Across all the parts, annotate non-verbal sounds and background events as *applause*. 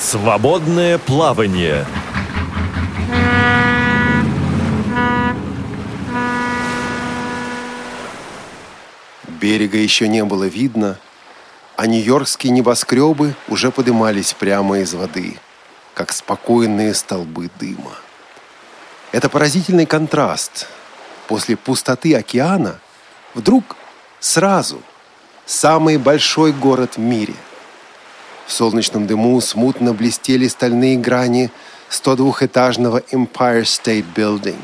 Свободное плавание. Берега еще не было видно, а нью-йоркские небоскребы уже подымались прямо из воды, как спокойные столбы дыма. Это поразительный контраст. После пустоты океана вдруг сразу самый большой город в мире. В солнечном дыму смутно блестели стальные грани 102-этажного Empire State Building.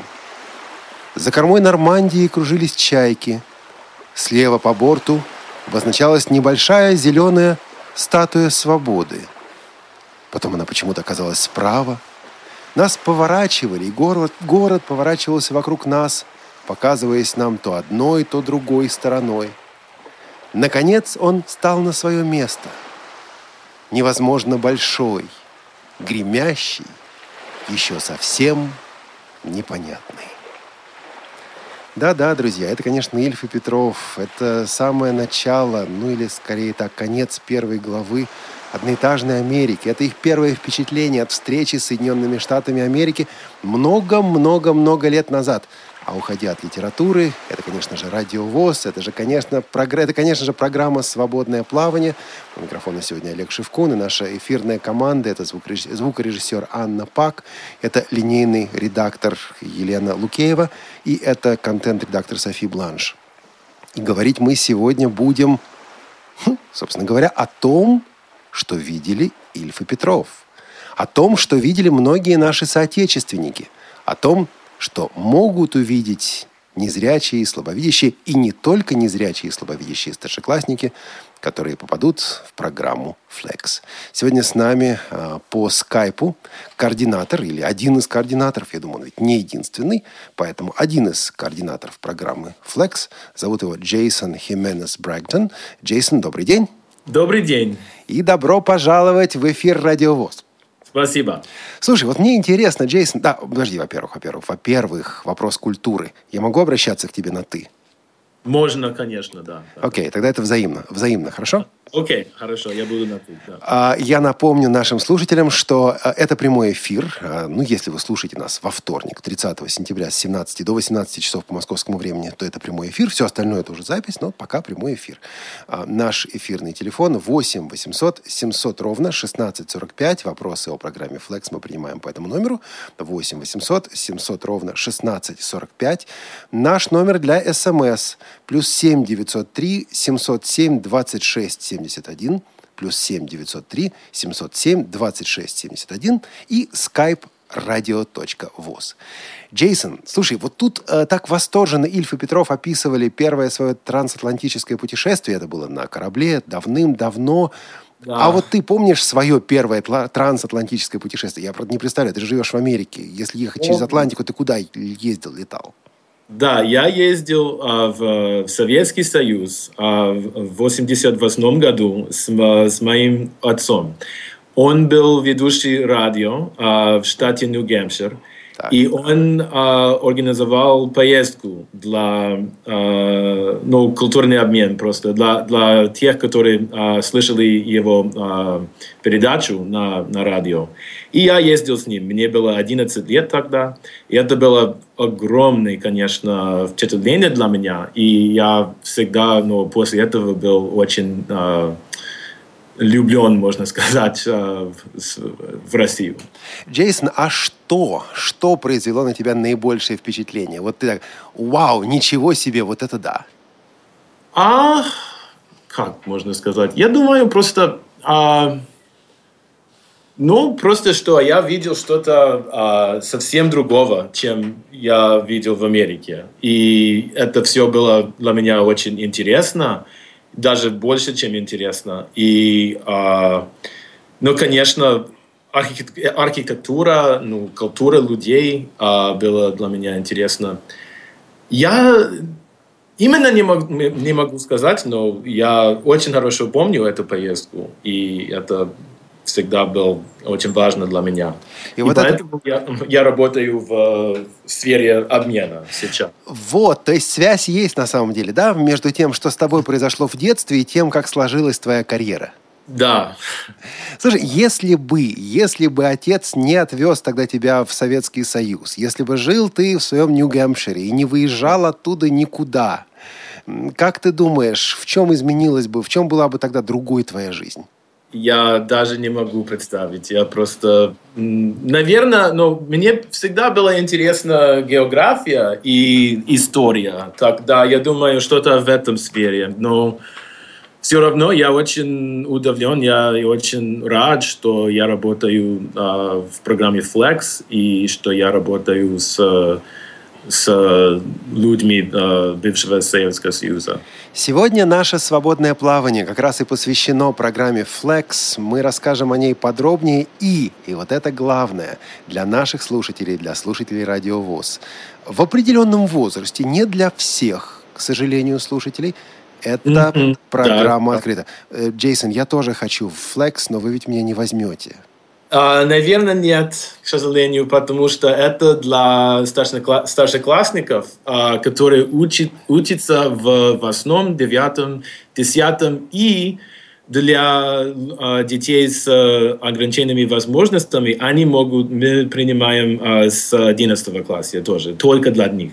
За кормой Нормандии кружились чайки. Слева по борту обозначалась небольшая зеленая статуя свободы. Потом она почему-то оказалась справа, нас поворачивали, и город, город поворачивался вокруг нас, показываясь нам то одной, то другой стороной. Наконец он стал на свое место. Невозможно большой, гремящий, еще совсем непонятный. Да-да, друзья, это, конечно, Ильф и Петров. Это самое начало, ну или скорее так, конец первой главы одноэтажной Америки. Это их первое впечатление от встречи с Соединенными Штатами Америки много-много-много лет назад. А уходя от литературы, это, конечно же, радиовоз, это же, конечно, прогр... это, конечно же, программа «Свободное плавание». У микрофона сегодня Олег Шевкун, и наша эфирная команда – это звукорежиссер, звукорежиссер Анна Пак, это линейный редактор Елена Лукеева и это контент-редактор Софи Бланш. И говорить мы сегодня будем, хм, собственно говоря, о том, что видели Ильф и Петров, о том, что видели многие наши соотечественники, о том, что могут увидеть незрячие и слабовидящие, и не только незрячие и слабовидящие старшеклассники, которые попадут в программу Flex. Сегодня с нами э, по скайпу координатор или один из координаторов, я думаю, он ведь не единственный, поэтому один из координаторов программы Flex, зовут его Джейсон Хименес Брэгтон. Джейсон, добрый день. Добрый день. И добро пожаловать в эфир «Радиовоз». Спасибо. Слушай, вот мне интересно, Джейсон... Да, подожди, во-первых, во-первых. Во-первых, вопрос культуры. Я могу обращаться к тебе на «ты»? Можно, конечно, да. Окей, okay, тогда это взаимно. Взаимно, хорошо? Окей, okay, хорошо, я буду на «ты». Да. А, я напомню нашим слушателям, что а, это прямой эфир. А, ну, если вы слушаете нас во вторник, 30 сентября с 17 до 18 часов по московскому времени, то это прямой эфир. Все остальное это уже запись, но пока прямой эфир. Наш эфирный телефон 8 800 700 ровно 1645. Вопросы о программе Flex мы принимаем по этому номеру. 8 800 700 ровно 1645. Наш номер для СМС плюс 7 903 707 26 71 плюс 7 903 707 26 71 и skype radio.voz. Джейсон, слушай, вот тут э, так восторженно Ильф и Петров описывали первое свое трансатлантическое путешествие. Это было на корабле давным-давно. Да. А вот ты помнишь свое первое трансатлантическое путешествие? Я, правда, не представляю, ты живешь в Америке. Если ехать через Атлантику, ты куда ездил, летал? Да, я ездил а, в, в Советский Союз а, в 88 году с, с моим отцом. Он был ведущий радио а, в штате Нью-Гэмпшир. И он а, организовал поездку для, а, ну, культурный обмен просто для, для тех, которые а, слышали его а, передачу на, на радио. И я ездил с ним. Мне было 11 лет тогда. И это было огромное, конечно, впечатление для меня. И я всегда, ну, после этого был очень... А, влюблен, можно сказать, э, в Россию. Джейсон, а что, что произвело на тебя наибольшее впечатление? Вот ты так, вау, ничего себе, вот это да. А, как можно сказать? Я думаю, просто, а, ну, просто что я видел что-то а, совсем другого, чем я видел в Америке. И это все было для меня очень интересно даже больше, чем интересно. И, э, ну, конечно, архитектура, ну, культура людей э, была для меня интересна. Я именно не, мог, не могу сказать, но я очень хорошо помню эту поездку, и это всегда был очень важно для меня. И, и вот поэтому это... я, я работаю в, в сфере обмена сейчас. Вот, то есть связь есть на самом деле, да, между тем, что с тобой произошло в детстве, и тем, как сложилась твоя карьера. Да. Слушай, если бы, если бы отец не отвез тогда тебя в Советский Союз, если бы жил ты в своем Нью-Гэмпшире и не выезжал оттуда никуда, как ты думаешь, в чем изменилась бы, в чем была бы тогда другой твоя жизнь? Я даже не могу представить. Я просто, наверное, но мне всегда была интересна география и история. Тогда я думаю, что-то в этом сфере. Но все равно я очень удивлен, я очень рад, что я работаю э, в программе Flex и что я работаю с с людьми э, бывшего Советского Союза. Сегодня наше свободное плавание как раз и посвящено программе Flex. Мы расскажем о ней подробнее и, и вот это главное, для наших слушателей, для слушателей Радио ВОЗ. В определенном возрасте, не для всех, к сожалению, слушателей, это mm-hmm. программа да. открыта. Э, Джейсон, я тоже хочу в Flex, но вы ведь меня не возьмете. Uh, наверное, нет, к сожалению, потому что это для старшеклассников, uh, которые учат, учатся в восьмом, девятом, десятом и для uh, детей с ограниченными возможностями они могут, мы принимаем с 11 класса тоже, только для них.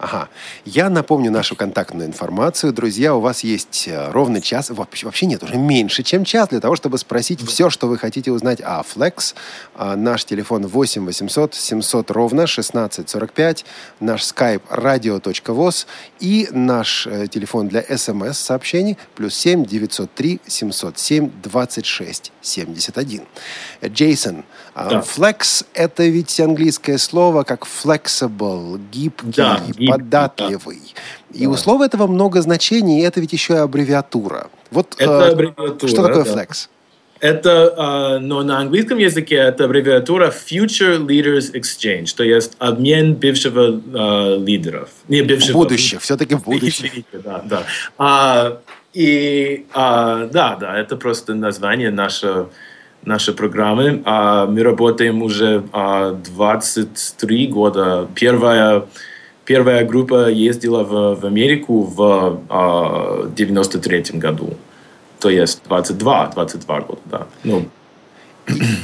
Ага. Я напомню нашу контактную информацию. Друзья, у вас есть э, ровно час, вообще нет, уже меньше, чем час для того, чтобы спросить все, что вы хотите узнать о Flex. А, наш телефон 8 800 700 ровно 1645, наш skype radio.voz и наш э, телефон для смс-сообщений плюс 7 903 707 26 71. Джейсон, да. flex – это ведь английское слово как flexible, гибкий, да, податливый. Да. И у слова этого много значений, и это ведь еще и аббревиатура. Вот это э, аббревиатура, что такое да. flex? Это, э, но на английском языке это аббревиатура Future Leaders Exchange, то есть обмен бывшего э, лидеров. Не бывшего. Будущее, все-таки в будущее. Да, да. А, и а, да, да, это просто название нашего нашей программы. А, мы работаем уже а, 23 года. Первая Первая группа ездила в, в Америку в э, 93 году. То есть 22, 22 года, да. Ну,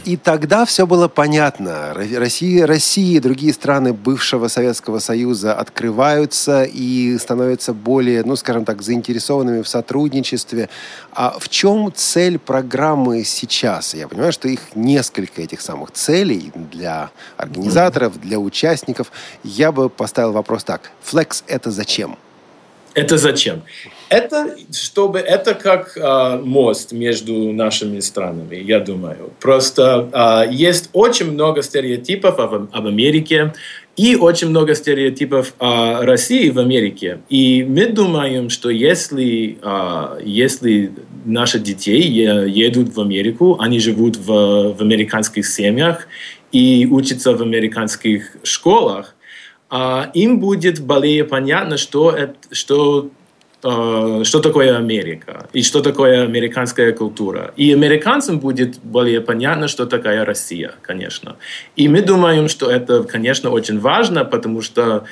и, тогда все было понятно. Россия, Россия и другие страны бывшего Советского Союза открываются и становятся более, ну, скажем так, заинтересованными в сотрудничестве. А в чем цель программы сейчас? Я понимаю, что их несколько этих самых целей для организаторов, для участников. Я бы поставил вопрос так. Flex – это зачем? Это зачем? Это чтобы это как э, мост между нашими странами, я думаю. Просто э, есть очень много стереотипов об, об Америке и очень много стереотипов о России в Америке. И мы думаем, что если, э, если наши дети едут в Америку, они живут в, в американских семьях и учатся в американских школах, а им будет более понятно, что, это, что, э, что такое Америка и что такое американская культура. И американцам будет более понятно, что такая Россия, конечно. И мы думаем, что это, конечно, очень важно, потому что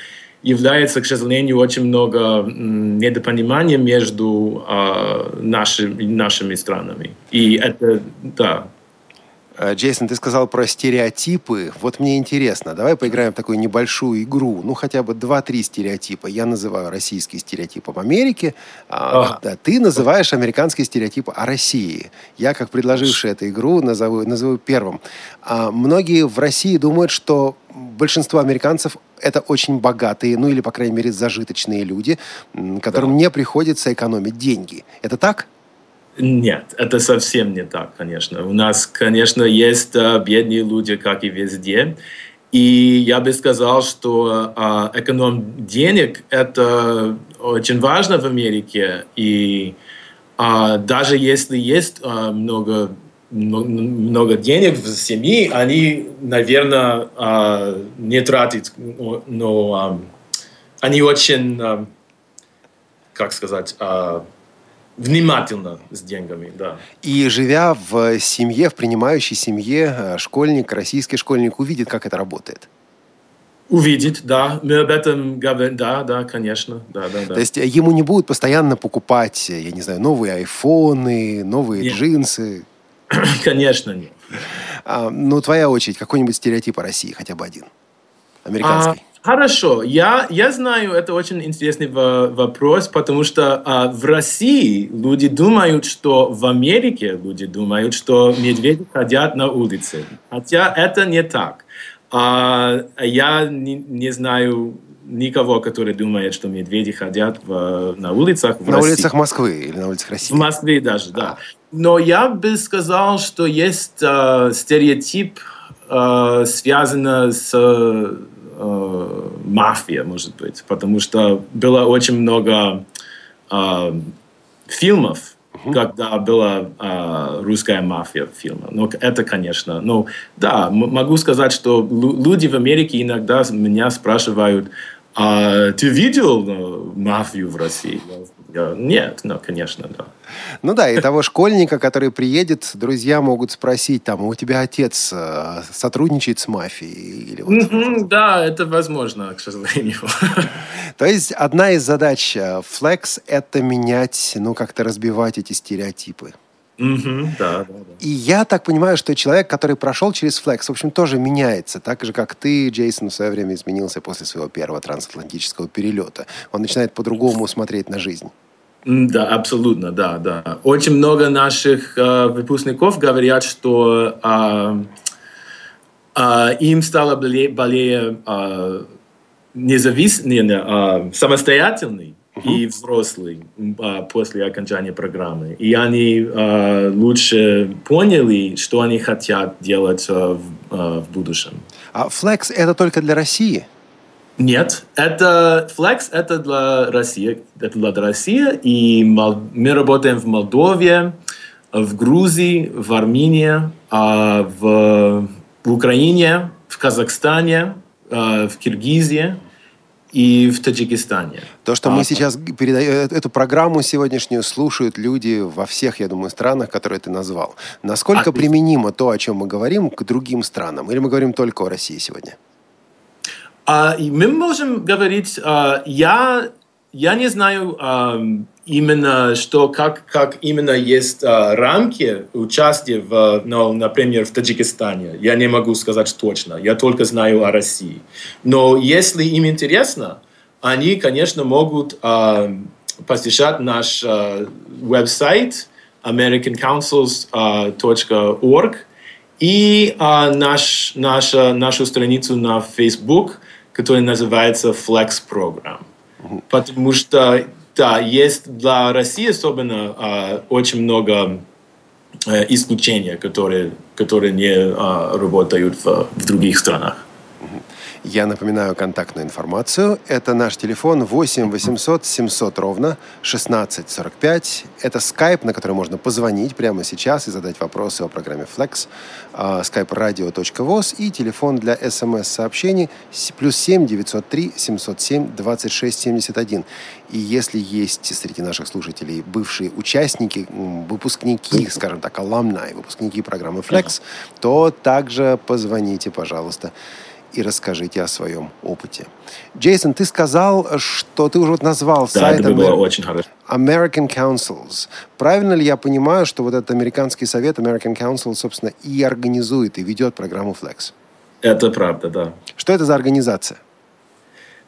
является, к сожалению, очень много недопонимания между э, наши, нашими странами. И это, да, Джейсон, ты сказал про стереотипы. Вот мне интересно, давай поиграем в такую небольшую игру. Ну, хотя бы два-три стереотипа. Я называю российские стереотипы об Америке, а, да, ты называешь американские стереотипы о России. Я, как предложивший эту игру, назову, назову первым. А, многие в России думают, что большинство американцев это очень богатые, ну или, по крайней мере, зажиточные люди, которым да. не приходится экономить деньги. Это так? Нет, это совсем не так, конечно. У нас, конечно, есть uh, бедные люди, как и везде. И я бы сказал, что uh, эконом денег – это очень важно в Америке. И uh, даже если есть uh, много, много денег в семье, они, наверное, uh, не тратят, но, uh, они очень, uh, как сказать, uh, внимательно с деньгами, да. И живя в семье, в принимающей семье, э, школьник, российский школьник увидит, как это работает. Увидеть, да. Мы об этом говорим. Да, да, конечно. Да, да, да. То есть ему не будут постоянно покупать, я не знаю, новые айфоны, новые Нет. джинсы. *coughs* Конечно, нет. А, ну, твоя очередь, какой-нибудь стереотип о России, хотя бы один. Американский. А, хорошо, я, я знаю, это очень интересный во- вопрос, потому что а, в России люди думают, что в Америке люди думают, что медведи ходят на улице. Хотя это не так. А, я не, не знаю никого, который думает, что медведи ходят в- на улицах в на России. улицах Москвы или на улицах России? В Москве даже, да. Но я бы сказал, что есть э, стереотип, э, связанный с э, мафией, может быть, потому что было очень много э, фильмов, когда была э, русская мафия фильма. Ну, это, конечно. Ну, да, могу сказать, что лю- люди в Америке иногда меня спрашивают, а ты видел э, мафию в России? Я- я, Нет, ну, конечно, да. Ну да, и того школьника, который приедет, друзья могут спросить, там, «А у тебя отец э, сотрудничает с мафией? Или вот. Мгм, Да, это возможно, к сожалению. *laughs* То есть одна из задач э, Flex – это менять, ну, как-то разбивать эти стереотипы. Мгм, Да, да, да. И я так понимаю, что человек, который прошел через Flex, в общем, тоже меняется. Так же, как ты, Джейсон, в свое время изменился после своего первого трансатлантического перелета. Он начинает по-другому смотреть на жизнь. Да, абсолютно, да, да. Очень много наших э, выпускников говорят, что а, а, им стало более, более а, независ- не, не, а, самостоятельный и взрослый а, после окончания программы. И они а, лучше поняли, что они хотят делать а, в, а, в будущем. А Flex – это только для России? Нет, это Flex это для России, это для России, и мы работаем в Молдове, в Грузии, в Армении, а, в, Украине, в Казахстане, а, в Киргизии и в Таджикистане. То, что А, мы сейчас передаем, эту программу сегодняшнюю слушают люди во всех, я думаю, странах, которые ты назвал. Насколько Отлично. применимо то, о чем мы говорим, к другим странам? Или мы говорим только о России сегодня? А, мы можем говорить, а, я, я не знаю а, именно, что, как, как именно есть а, рамки участия, в, ну, например, в Таджикистане. Я не могу сказать точно, я только знаю о России. Но если им интересно, они, конечно, могут посещать наш а, веб-сайт americancouncils.org и а, наш, нашу страницу на Facebook, которая называется Flex Program. Потому что, да, есть для России особенно а, очень много э, исключений, которые, которые не а, работают в, в других странах. Я напоминаю контактную информацию. Это наш телефон 8 800 700 ровно 1645. Это скайп, на который можно позвонить прямо сейчас и задать вопросы о программе Flex. Skype radio.voz и телефон для смс-сообщений плюс 7 903 707 26 71. И если есть среди наших слушателей бывшие участники, выпускники, скажем так, alumni, выпускники программы Flex, то также позвоните, пожалуйста, и расскажите о своем опыте. Джейсон, ты сказал, что ты уже вот назвал Да, сайт это было Amer- очень хорошо. American Councils. Правильно ли я понимаю, что вот этот американский совет American Council, собственно, и организует, и ведет программу Flex? Это правда, да. Что это за организация?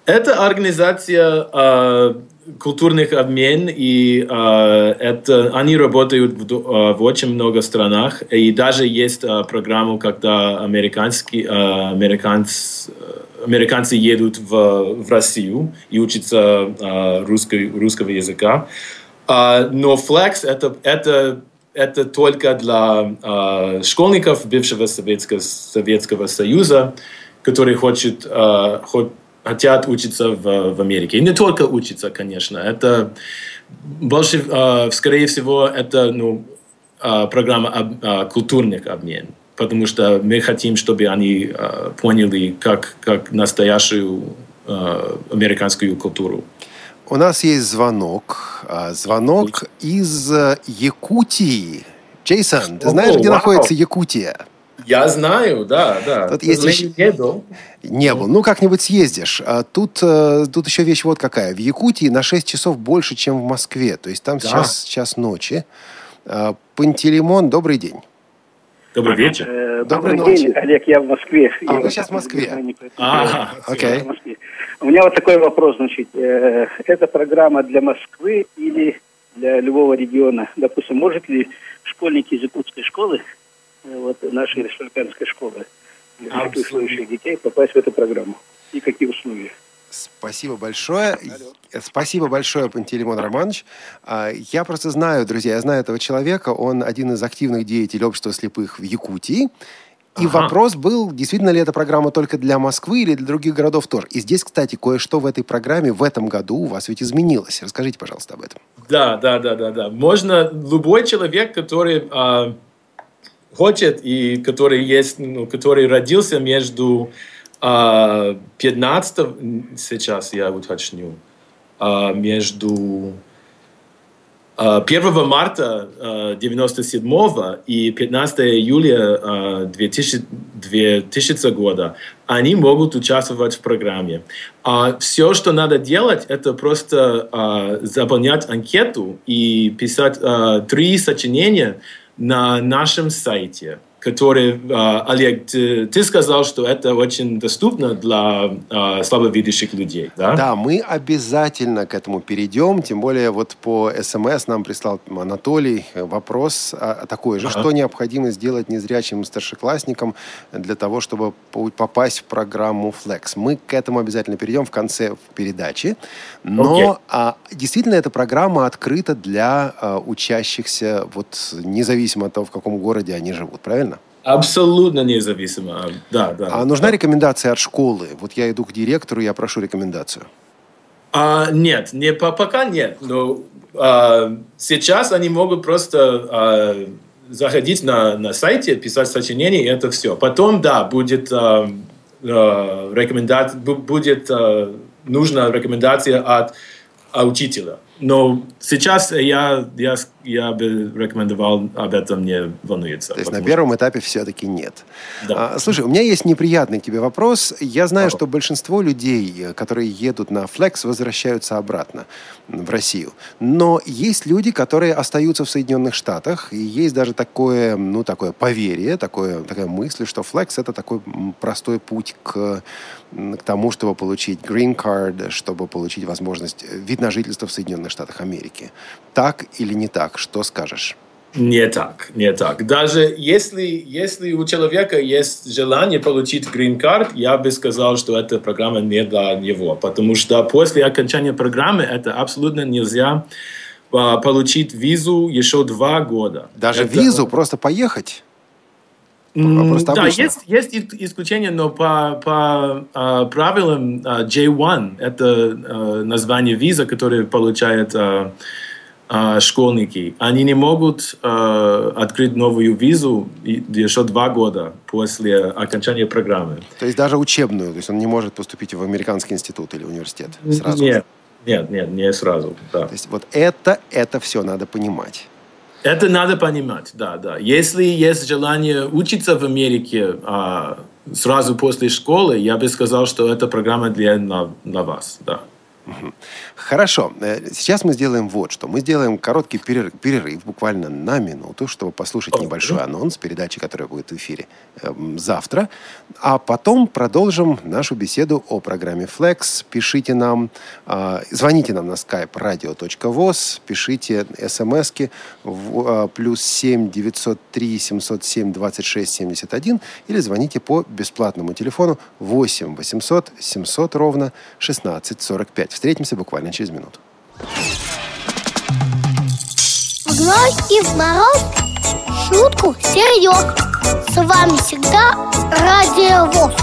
Это организация э, культурных обмен, и э, это, они работают в, э, в очень много странах, и даже есть э, программа, когда американские, э, американц, э, американцы едут в, в Россию и учатся э, русской, русского языка. А, но Flex это, это, это только для э, школьников бывшего Советского, Советского Союза, которые хочет, э, хо- хотят учиться в, в Америке. И не только учиться, конечно. Это больше, э, скорее всего, это ну, э, программа об- э, культурных обмен. Потому что мы хотим, чтобы они э, поняли, как, как настоящую э, американскую культуру. У нас есть звонок. А, Звонок из э, Якутии. Джейсон, ты знаешь, О, где вау. находится Якутия? Я знаю, да, да. Тут есть еще... не был. Не был. Ну, как-нибудь съездишь. А тут, э, тут еще вещь вот какая. В Якутии на 6 часов больше, чем в Москве. То есть там да. сейчас час ночи. А, Пантелеймон, добрый день. Добрый вечер. Э, добрый Доброй день, Олег, я в Москве. А, я вы сейчас в Москве? А, окей. У меня вот такой вопрос, значит. Э, это программа для Москвы или для любого региона? Допустим, может ли школьники из якутской школы, э, вот нашей республиканской школы, для слушающих детей попасть в эту программу? И какие условия? Спасибо большое. Алло. Спасибо большое, Пантелеймон Романович. А, я просто знаю, друзья, я знаю этого человека. Он один из активных деятелей общества слепых в Якутии. И ага. вопрос был, действительно ли эта программа только для Москвы или для других городов тоже. И здесь, кстати, кое-что в этой программе в этом году у вас ведь изменилось. Расскажите, пожалуйста, об этом. Да, да, да, да, да. Можно любой человек, который э, хочет и который есть, ну, который родился между э, 15 сейчас я уточню а, между 1 а, марта 1997 а, и 15 июля 2000, 2000 года они могут участвовать в программе. А все, что надо делать, это просто заполнять анкету и писать три сочинения на нашем сайте который, а, Олег, ты, ты сказал, что это очень доступно для а, слабовидящих людей, да? Да, мы обязательно к этому перейдем, тем более вот по СМС нам прислал Анатолий вопрос а, такой же, ага. что необходимо сделать незрячим старшеклассникам для того, чтобы попасть в программу Flex. Мы к этому обязательно перейдем в конце передачи, но okay. а, действительно эта программа открыта для а, учащихся, вот независимо от того, в каком городе они живут, правильно? Абсолютно независимо. Да, да. А нужна рекомендация от школы? Вот я иду к директору, я прошу рекомендацию. А, нет, не, пока нет. Но а, сейчас они могут просто а, заходить на, на сайте, писать сочинение, и это все. Потом, да, будет а, а, рекомендация, будет а, нужна рекомендация от, от учителя. Но сейчас я, я, я бы рекомендовал об этом не волнуется. То есть на первом что... этапе все-таки нет. Да. А, слушай, у меня есть неприятный к тебе вопрос. Я знаю, Ого. что большинство людей, которые едут на Flex, возвращаются обратно в Россию. Но есть люди, которые остаются в Соединенных Штатах, и есть даже такое, ну, такое поверье, такое, такая мысль, что Flex – это такой простой путь к к тому, чтобы получить green card, чтобы получить возможность э, вид на жительство в Соединенных Штатах Америки. Так или не так? Что скажешь? Не так, не так. Даже если, если у человека есть желание получить card, я бы сказал, что эта программа не для него, потому что после окончания программы это абсолютно нельзя а, получить визу еще два года. Даже это... визу, просто поехать? Просто да, есть, есть исключения, но по, по uh, правилам uh, J1, это uh, название виза, которое получают uh, uh, школьники, они не могут uh, открыть новую визу еще два года после окончания программы. То есть даже учебную, то есть он не может поступить в американский институт или университет сразу? Нет, нет, нет, не сразу. Да. То есть вот это, это все надо понимать. Это надо понимать, да, да. Если есть желание учиться в Америке а, сразу после школы, я бы сказал, что эта программа для, для, для вас, да. Хорошо. Э, сейчас мы сделаем вот что. Мы сделаем короткий перерыв, перерыв буквально на минуту, чтобы послушать небольшой анонс передачи, которая будет в эфире э, завтра. А потом продолжим нашу беседу о программе Flex. Пишите нам, э, звоните нам на skype radio.voz, пишите смски в, э, плюс 7 903 707 26 71 или звоните по бесплатному телефону 8 800 700 ровно 16 45. Встретимся буквально через минуту. Вновь и в мороз шутку серьез. С вами всегда Радио ВОЗ.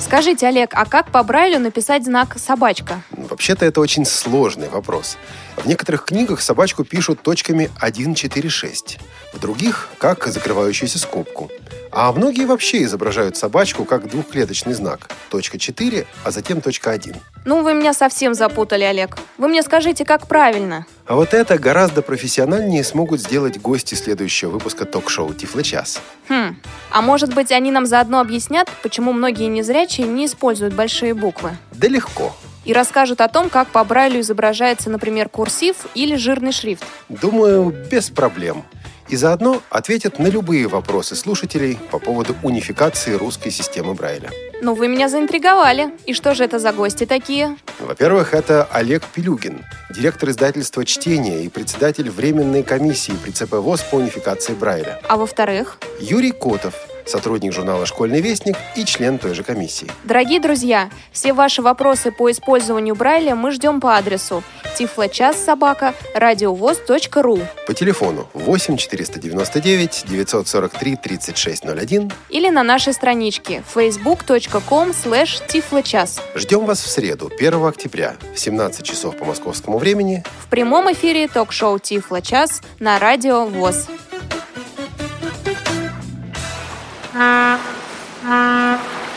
Скажите, Олег, а как по Брайлю написать знак «собачка»? Вообще-то это очень сложный вопрос. В некоторых книгах собачку пишут точками 1, 4, 6. В других – как закрывающуюся скобку. А многие вообще изображают собачку как двухклеточный знак. Точка 4, а затем точка 1. Ну, вы меня совсем запутали, Олег. Вы мне скажите, как правильно? А вот это гораздо профессиональнее смогут сделать гости следующего выпуска ток-шоу «Тифлочас». Хм, а может быть, они нам заодно объяснят, почему многие незрячие не используют большие буквы? Да легко. И расскажут о том, как по Брайлю изображается, например, курсив или жирный шрифт. Думаю, без проблем. И заодно ответят на любые вопросы слушателей по поводу унификации русской системы Брайля. Ну, вы меня заинтриговали. И что же это за гости такие? Во-первых, это Олег Пилюгин, директор издательства «Чтение» и председатель Временной комиссии при ЦП ВОЗ по унификации Брайля. А во-вторых? Юрий Котов, сотрудник журнала «Школьный вестник» и член той же комиссии. Дорогие друзья, все ваши вопросы по использованию Брайля мы ждем по адресу тифлочас собака радиовоз.ру По телефону 8 499 943 3601 или на нашей страничке facebook.com slash тифлочас. Ждем вас в среду, 1 октября, в 17 часов по московскому времени. В прямом эфире ток-шоу «Тифлочас» на Радио ВОЗ.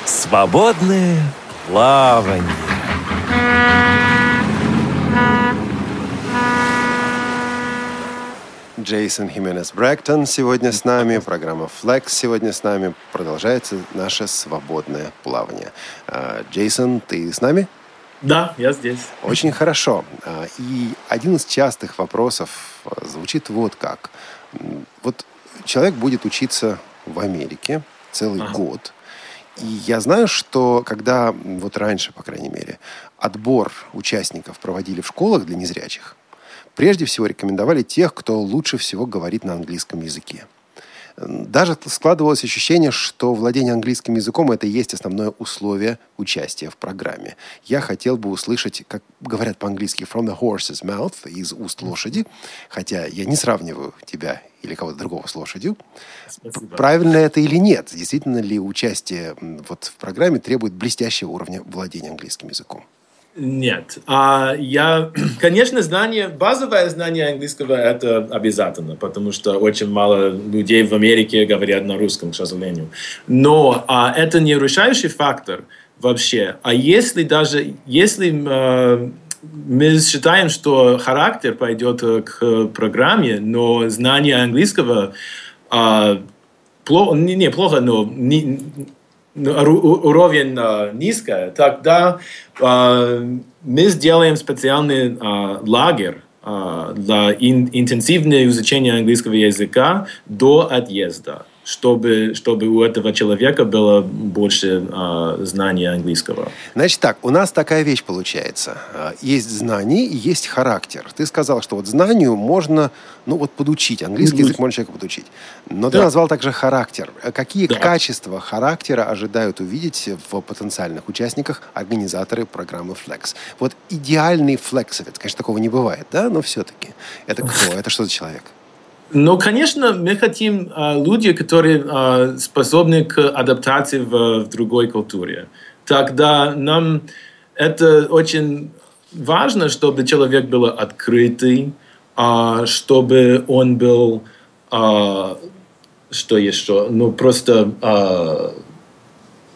Свободное плавание. Джейсон Хименес Брэктон сегодня с нами, программа Flex сегодня с нами. Продолжается наше свободное плавание. А, Джейсон, ты с нами? Да, я здесь. Очень хорошо. А, И один из частых вопросов а, звучит вот как. Вот человек будет учиться в Америке целый Ага. год. И я знаю, что когда, вот раньше, по крайней мере, отбор участников проводили в школах для незрячих, прежде всего рекомендовали тех, кто лучше всего говорит на английском языке. Даже складывалось ощущение, что владение английским языком это и есть основное условие участия в программе. Я хотел бы услышать, как говорят по-английски from the horse's mouth, из уст лошади, хотя я не сравниваю тебя или кого-то другого с лошадью. Спасибо. Правильно это или нет? Действительно ли участие вот в программе требует блестящего уровня владения английским языком? Нет. А я, *clears throat* конечно, знание, базовое знание английского это обязательно, потому что очень мало людей в Америке говорят на русском, к сожалению. Но а, это не решающий фактор вообще. А если даже, если э, мы считаем, что характер пойдет э, к программе, но знание английского а, плохо, не, не плохо, но не, уровень а, низкий, тогда а, мы сделаем специальный а, лагерь а, для ин- интенсивного изучения английского языка до отъезда, чтобы, чтобы у этого человека было больше а, знания английского. Значит так, у нас такая вещь получается. А, Есть знание и есть характер. Ты сказал, что вот знанию можно, ну вот подучить. Английский язык можно человека подучить. Но ты Да. назвал также характер. А Какие Да. качества характера ожидают увидеть в потенциальных участниках организаторы программы Flex? Вот идеальный флексовец, конечно, такого не бывает, да? Но все-таки. Это кто? Это что за человек? Ну, конечно, мы хотим а, люди, которые а, способны к адаптации в, в другой культуре. Тогда нам это очень важно, чтобы человек был открытый, а, чтобы он был, а, что еще, ну просто, а,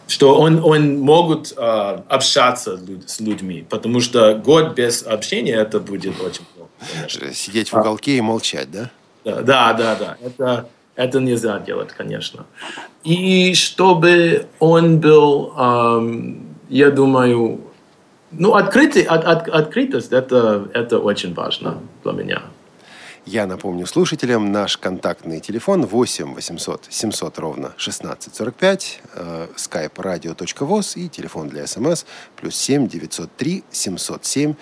что он, он могут а, общаться с людьми, потому что год без общения это будет очень плохо. конечно. Сидеть в уголке и молчать, да? Да, да, да. Это, это нельзя делать, конечно. И чтобы он был, ам, я думаю, ну, открытый, от, от- открытость, это, это очень важно для меня. Я напомню слушателям наш контактный телефон 8 800 700 ровно 1645, э, skype radio.voz и телефон для смс плюс 7 903 707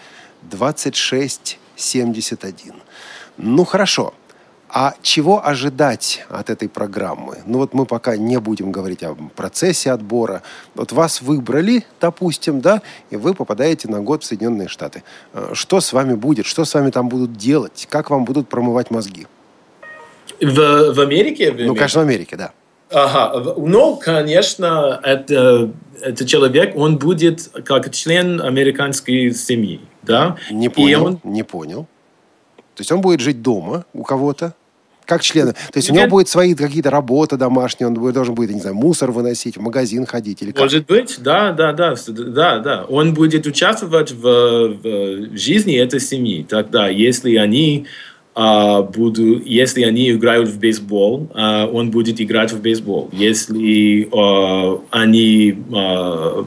26 71. Ну хорошо. А чего ожидать от этой программы? Ну вот мы пока не будем говорить о процессе отбора. Вот вас выбрали, допустим, да, и вы попадаете на год в Соединенные Штаты. Э, Что с вами будет? Что с вами там будут делать? Как вам будут промывать мозги? В, в Америке? вы Ну, конечно, в Америке, да. Ага, ну, конечно, это, это человек, он будет как член американской семьи, да? Не понял, он... не понял. То есть он будет жить дома у кого-то? Как член? То есть у него будет свои какие-то работы домашние, он будет, должен будет, не знаю, мусор выносить, в магазин ходить или как? Может быть, да, да, да, да, да. Он будет участвовать в, в жизни этой семьи. Тогда, если они буду, если они играют в бейсбол, а, он будет играть в бейсбол. Если а, они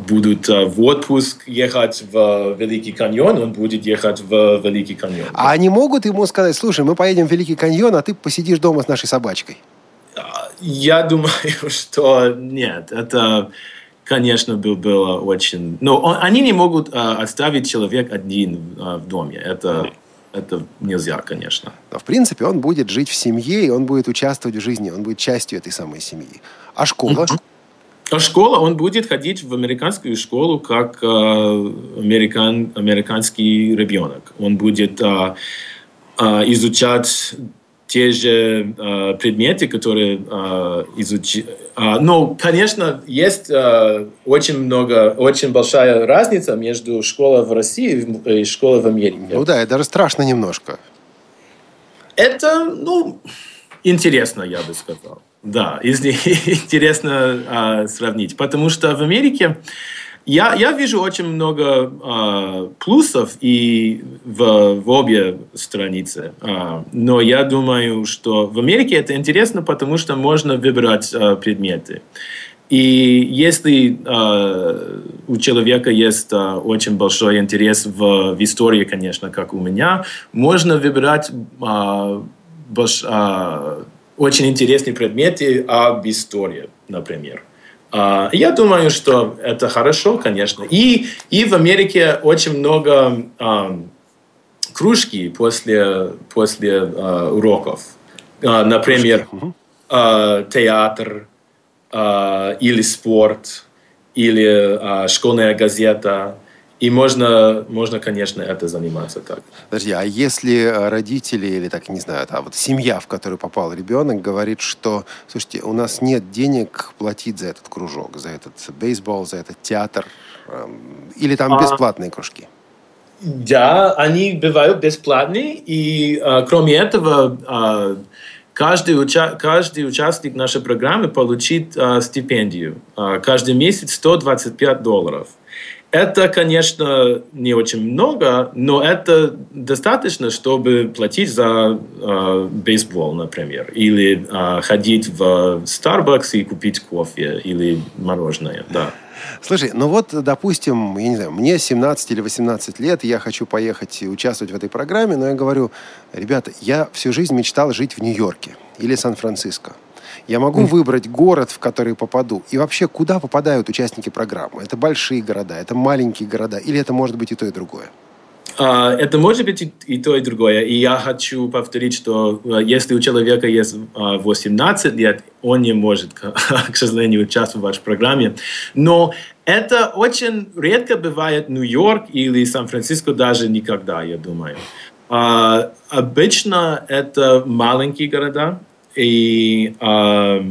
будут в отпуск ехать в Великий каньон, он будет ехать в Великий каньон. А они могут ему сказать, слушай, мы поедем в Великий каньон, а ты посидишь дома с нашей собачкой? Я думаю, *laughs* что нет. Это, конечно, было очень... Но они не могут оставить человека один в доме. Это это нельзя, конечно. Но, в принципе, он будет жить в семье, и он будет участвовать в жизни, он будет частью этой самой семьи. А школа? А школа, он будет ходить в американскую школу как э, американ, американский ребенок. Он будет э, э, изучать те же э, предметы, которые э, изучили. Э, ну, конечно, есть э, очень много, очень большая разница между школой в России и школой в Америке. Ну да, это даже страшно немножко. Это, ну, интересно, я бы сказал. Да, если *laughs* интересно э, сравнить. Потому что в Америке я, я вижу очень много э, плюсов и в, в обе страницы. Э, но я думаю, что в Америке это интересно, потому что можно выбирать э, предметы. И если э, у человека есть э, очень большой интерес в, в истории, конечно, как у меня, можно выбирать э, больш, э, очень интересные предметы об истории, например. А, я думаю, что это хорошо, конечно. И, и в Америке очень много um, кружки после, после uh, уроков. Например, театр или спорт, или школьная газета – и можно, можно, конечно, это заниматься так. Подожди, а если родители или так, не знаю, а вот семья, в которую попал ребенок, говорит, что, слушайте, у нас нет денег платить за этот кружок, за этот бейсбол, за этот театр, эм, или там а... бесплатные кружки? Да, они бывают бесплатные, и а, кроме этого а, каждый, уча каждый участник нашей программы получит а, стипендию. А, каждый месяц 125 долларов. Это, конечно, не очень много, но это достаточно, чтобы платить за э, бейсбол, например, или э, ходить в Starbucks и купить кофе или мороженое, да. Слушай, ну вот, допустим, я не знаю, мне 17 или 18 лет, я хочу поехать и участвовать в этой программе, но я говорю, ребята, я всю жизнь мечтал жить в Нью-Йорке или Сан-Франциско. Я могу выбрать город, в который попаду. И вообще, куда попадают участники программы? Это большие города, это маленькие города, или это может быть и то, и другое? А, это может быть и, то, и другое. И я хочу повторить, что а, если у человека есть 18 а, лет, он не может, к *laughs* сожалению, участвовать в программе. Но это очень редко бывает в Нью-Йорк или Сан-Франциско даже никогда, я думаю. Обычно это маленькие города, и э,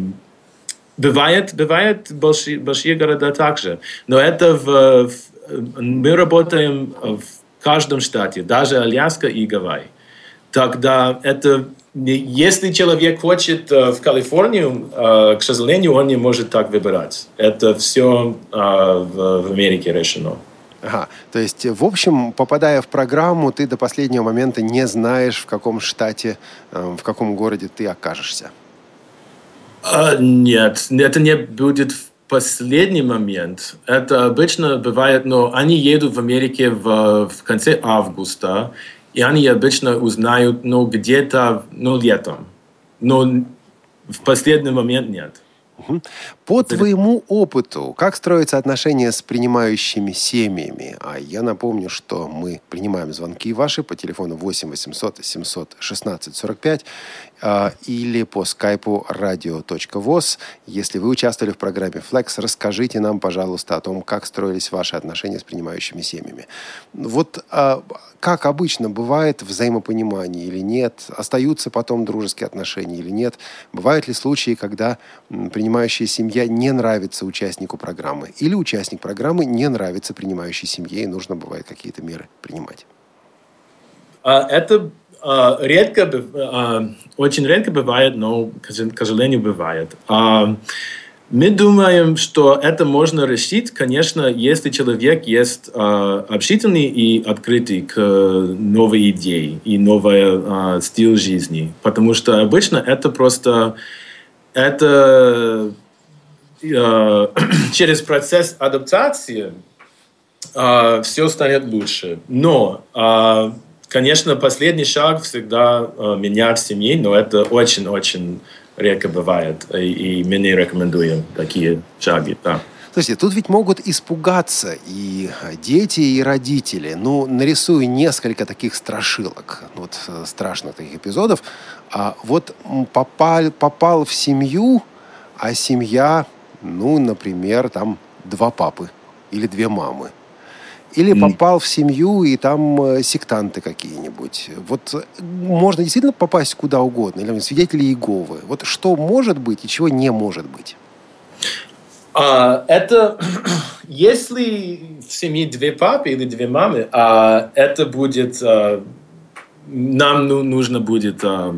бывает, бывает большие, большие города также. Но это в, в, мы работаем в каждом штате, даже Аляска и Гавайи. Тогда это если человек хочет э, в Калифорнию, э, к сожалению, он не может так выбирать. Это все э, в Америке решено. Ага. То есть, в общем, попадая в программу, ты до последнего момента не знаешь, в каком штате, э, в каком городе ты окажешься. А, нет, это не будет в последний момент. Это обычно бывает, но они едут в Америке в, в конце августа, и они обычно узнают, ну, где-то, ну, летом. Но в последний момент нет. По твоему опыту, как строятся отношения с принимающими семьями? А я напомню, что мы принимаем звонки ваши по телефону 8 800 700 16 45. А, или по скайпу radio.voz. Если вы участвовали в программе Flex, расскажите нам, пожалуйста, о том, как строились ваши отношения с принимающими семьями. Вот а, как обычно бывает взаимопонимание или нет? Остаются потом дружеские отношения или нет? Бывают ли случаи, когда принимающая семья не нравится участнику программы? Или участник программы не нравится принимающей семье, и нужно бывает какие-то меры принимать? А, это редко, а, очень редко бывает, но, к сожалению, бывает. Мы думаем, что это можно решить, конечно, если человек есть э, общительный и открытый к новой идее и новой э, стиль жизни. Потому что обычно это просто это э, *clears throat* через процесс адаптации э, все станет лучше. Но э, Конечно, последний шаг всегда э, менять семьи, но это очень-очень редко бывает, и, и мы не рекомендуем такие шаги. Да. Слушайте, тут ведь могут испугаться и дети, и родители. Ну, нарисую несколько таких страшилок, вот э, страшных таких эпизодов. А вот попал, попал в семью, а семья, ну, например, там два папы или две мамы. Или попал в семью, и там э, сектанты какие-нибудь. Вот э, можно действительно попасть куда угодно, или свидетели Иеговы. Вот что может быть и чего не может быть? А, это *clears throat* если в семье две папы или две мамы, а, это будет а, нам ну, нужно будет а,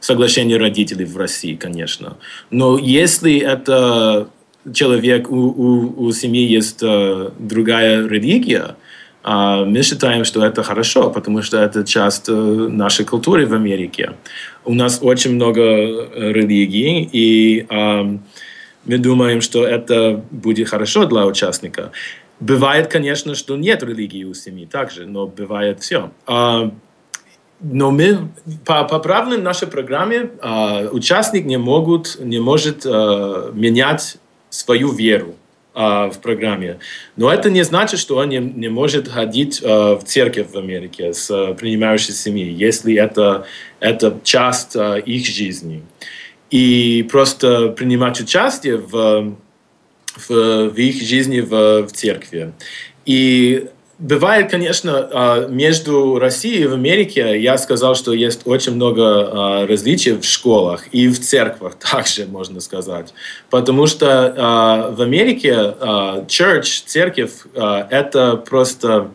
соглашение родителей в России, конечно. Но если это человек, у, у, у семьи есть э, другая религия, э, мы считаем, что это хорошо, потому что это часть э, нашей культуры в Америке. У нас очень много э, религий, и э, мы думаем, что это будет хорошо для участника. Бывает, конечно, что нет религии у семьи также, но бывает все. Э, но мы по, по правилам нашей программе э, участник не, могут, не может э, менять свою веру э, в программе. Но это не значит, что он не, не может ходить э, в церковь в Америке с э, принимающей семьей, если это, это часть э, их жизни. И просто принимать участие в, в, в их жизни в, в церкви. И Бывает, конечно, а, между Россией и в Америке, я сказал, что есть очень много а, различий в школах и в церквах *laughs* также, можно сказать. Потому что а, в Америке church, церковь, это просто,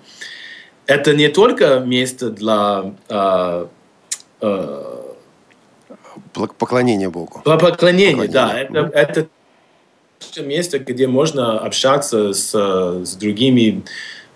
это не только место для поклонения Богу. Поклонения, Поклонение. да. Это, это место, где можно общаться с, с другими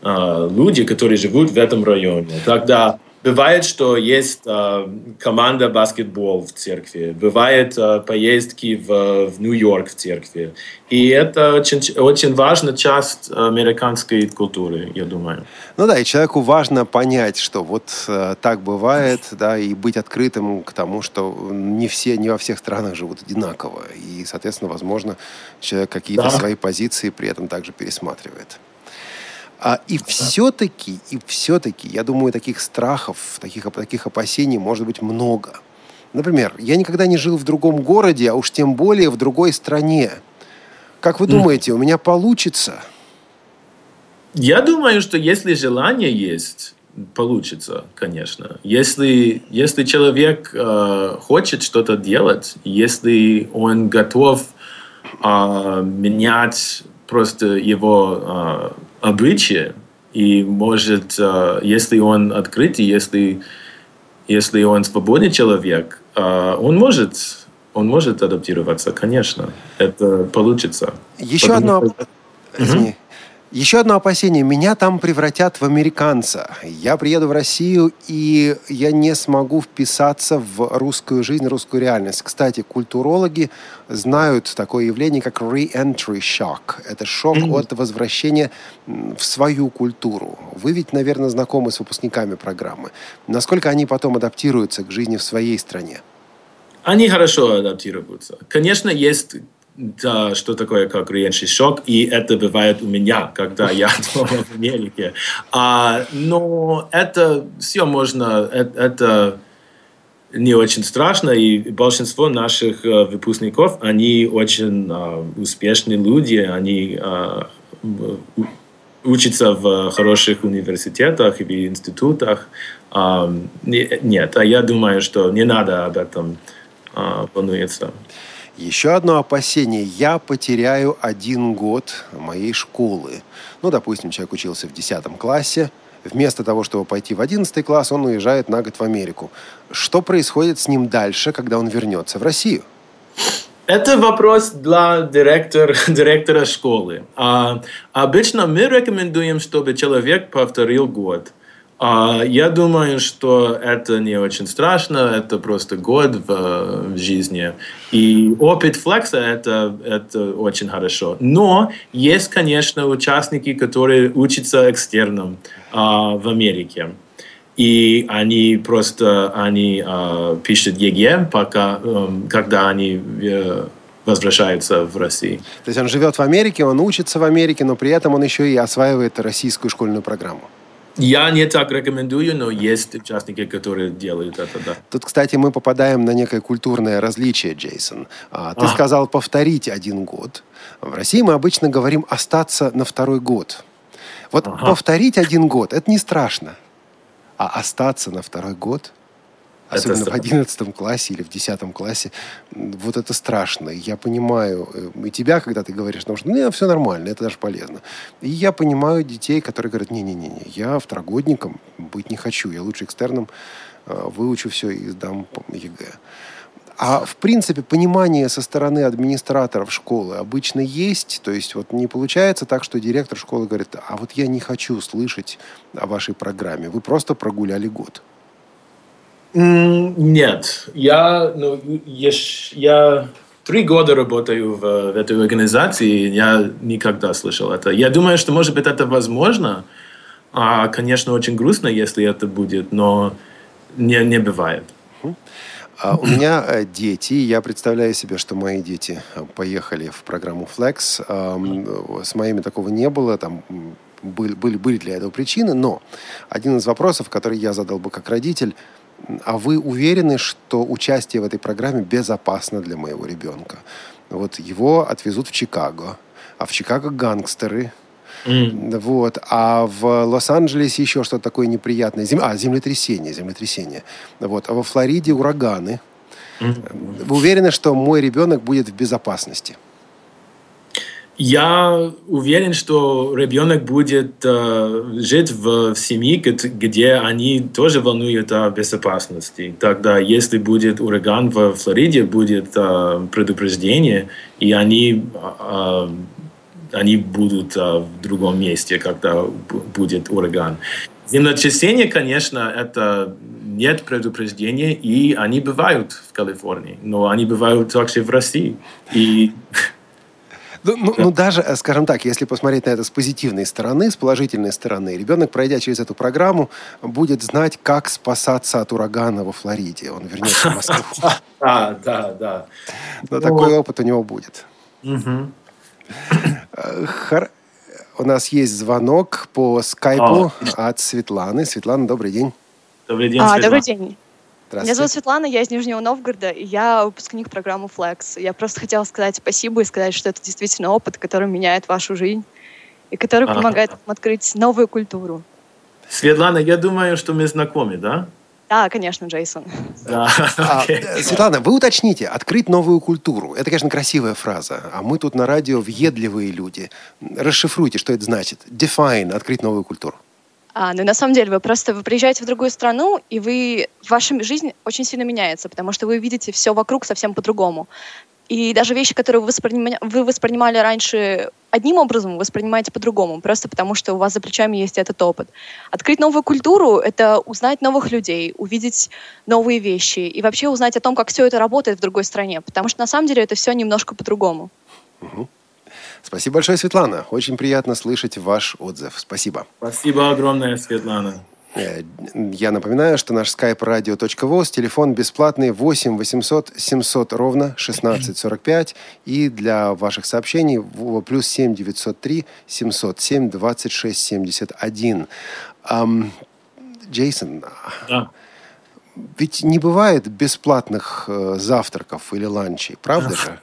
а, люди, которые живут в этом районе. Тогда бывает, что есть э, команда баскетбол в церкви, бывает э, поездки в, в Нью-Йорк в церкви. И это очень, очень важная часть американской культуры, я думаю. Ну да, и человеку важно понять, что вот э, так бывает, да, и быть открытым к тому, что не все, не во всех странах живут одинаково. И, соответственно, возможно, человек какие-то да. свои позиции при этом также пересматривает. А, и все-таки, и все-таки, я думаю, таких страхов, таких, таких опасений может быть много. Например, я никогда не жил в другом городе, а уж тем более в другой стране. Как вы думаете, у меня получится? Я думаю, что если желание есть, получится, конечно. Если, если человек э, хочет что-то делать, если он готов э, менять просто его э, обычаи, и может, э, если он открытый, если, если он свободный человек, э, он может, он может адаптироваться, конечно. Это получится. Еще одно... Что... Извини. Еще одно опасение. Меня там превратят в американца. Я приеду в Россию, и я не смогу вписаться в русскую жизнь, русскую реальность. Кстати, культурологи знают такое явление, как re-entry shock. Это шок mm-hmm. от возвращения в свою культуру. Вы ведь, наверное, знакомы с выпускниками программы. Насколько они потом адаптируются к жизни в своей стране? Они хорошо адаптируются. Конечно, есть да, что такое как реальный шок, и это бывает у меня, когда я *laughs* дома в Америке. А, но это все можно, это, это не очень страшно, и большинство наших выпускников, они очень успешные люди, они учатся в хороших университетах или институтах. Нет, а я думаю, что не надо об этом волнуется. Еще одно опасение. Я потеряю один год моей школы. Ну, допустим, человек учился в 10 классе. Вместо того, чтобы пойти в 11 класс, он уезжает на год в Америку. Что происходит с ним дальше, когда он вернется в Россию? Это вопрос для директора, *laughs* директора школы. А, обычно мы рекомендуем, чтобы человек повторил год. А, я думаю, что это не очень страшно, это просто год в, в жизни. И опыт флекса это, это очень хорошо. Но есть, конечно, участники, которые учатся экстерном а, в Америке. И они просто они, а, пишут ЕГЭ, пока, а, когда они э, возвращаются в Россию. То есть он живет в Америке, он учится в Америке, но при этом он еще и осваивает российскую школьную программу. Я не так рекомендую, но есть участники, которые делают это, да. Тут, кстати, мы попадаем на некое культурное различие, Джейсон. А, ты а. сказал повторить один год. В России мы обычно говорим остаться на второй год. Вот ага. повторить один год – это не страшно. А остаться на второй год – Особенно это в одиннадцатом классе или в десятом классе. Вот это страшно. Я понимаю э, и тебя, когда ты говоришь, потому что ну, все нормально, это даже полезно. И я понимаю детей, которые говорят, не-не-не, я второгодником быть не хочу. Я лучше экстерном э, выучу все и сдам ЕГЭ. А в принципе понимание со стороны администраторов школы обычно есть. То есть вот не получается так, что директор школы говорит, а вот я не хочу слышать о вашей программе. Вы просто прогуляли год. Нет, я, ну, я, я три года работаю в, в этой организации, я никогда слышал это. Я думаю, что, может быть, это возможно. А, конечно, очень грустно, если это будет, но не, не бывает. А у меня э, дети, я представляю себе, что мои дети э, поехали в программу Flex. С моими такого не было, там были, были, были для этого причины, но один из вопросов, который я задал бы как родитель, а вы уверены, что участие в этой программе безопасно для моего ребенка? Вот его отвезут в Чикаго, а в Чикаго гангстеры, Mm. Вот. А в Лос-Анджелесе еще что-то такое неприятное. Зем... А, землетрясение, землетрясение. Вот. А во Флориде ураганы. Mm. Вы уверены, что мой ребенок будет в безопасности? Я уверен, что ребенок будет э, жить в, семье, где они тоже волнуют о безопасности. Тогда, если будет ураган в Флориде, будет э, предупреждение, и они, э, они будут э, в другом месте, когда будет ураган. Землетрясение, конечно, это нет предупреждения, и они бывают в Калифорнии, но они бывают также в России. И *laughs* Ну, ну, ну, даже, э, скажем так, если посмотреть на это с позитивной стороны, с положительной стороны, ребенок, пройдя через эту программу, будет знать, как спасаться от урагана во Флориде. Он вернется в Москву. *laughs* Да, да, да. Но такой опыт у него будет. Э, у нас есть звонок по скайпу от Светланы. Светлана, добрый день. Добрый день, а, Добрый день. Меня зовут Светлана, я из Нижнего Новгорода, и я выпускник программы Flex. Я просто хотела сказать спасибо и сказать, что это действительно опыт, который меняет вашу жизнь и который ага. помогает вам открыть новую культуру. Светлана, я думаю, что мы знакомы, да? Да, конечно, Джейсон. Да. А, *laughs* Светлана, вы уточните, открыть новую культуру. Это, конечно, красивая фраза. А мы тут на радио въедливые люди. Расшифруйте, что это значит. Define, открыть новую культуру. А, ну, на самом деле, вы просто вы приезжаете в другую страну, и вы, ваша жизнь очень сильно меняется, потому что вы видите все вокруг совсем по-другому. И даже вещи, которые вы воспринимали, вы воспринимали раньше одним образом, вы воспринимаете по-другому, просто потому что у вас за плечами есть этот опыт. Открыть новую культуру — это узнать новых людей, увидеть новые вещи и вообще узнать о том, как все это работает в другой стране, потому что на самом деле это все немножко по-другому. Угу. Спасибо большое, Светлана. Очень приятно слышать ваш отзыв. Спасибо. Спасибо огромное, Светлана. Э, я напоминаю, что наш skype radio.voz, телефон бесплатный 8 800 700 ровно 1645 и для ваших сообщений плюс 7 903 707 26 71. Эм, Джейсон, да. ведь не бывает бесплатных э, завтраков или ланчей, правда же?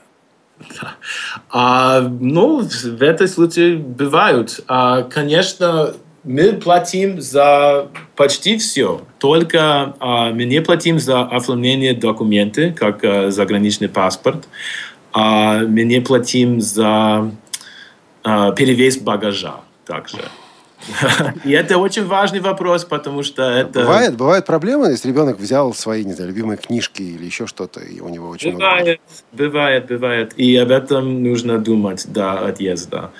А, ну, в этой случае бывают. А, конечно, мы платим за почти все. Только а, мы не платим за оформление документов, как а, заграничный паспорт. А, мы не платим за а, перевес багажа также. И это очень важный вопрос, потому что это... Бывает, бывают проблемы, если ребенок взял свои, не знаю, любимые книжки или еще что-то, и у него очень бывает, много... Бывает, бывает. И об этом нужно думать до отъезда.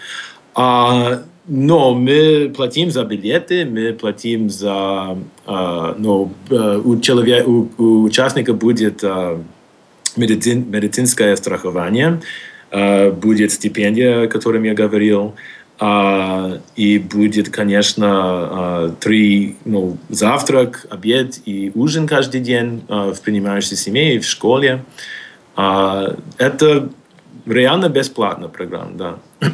А, но мы платим за билеты, мы платим за... А, но э, у, человека, у, у участника будет а, медицин, медицинское страхование, а, будет стипендия, о которой я говорил, и будет, конечно, а, три, ну, завтрак, обед и ужин каждый день а, в принимающей семье и в школе. Это реально бесплатно программа, да. *clears throat*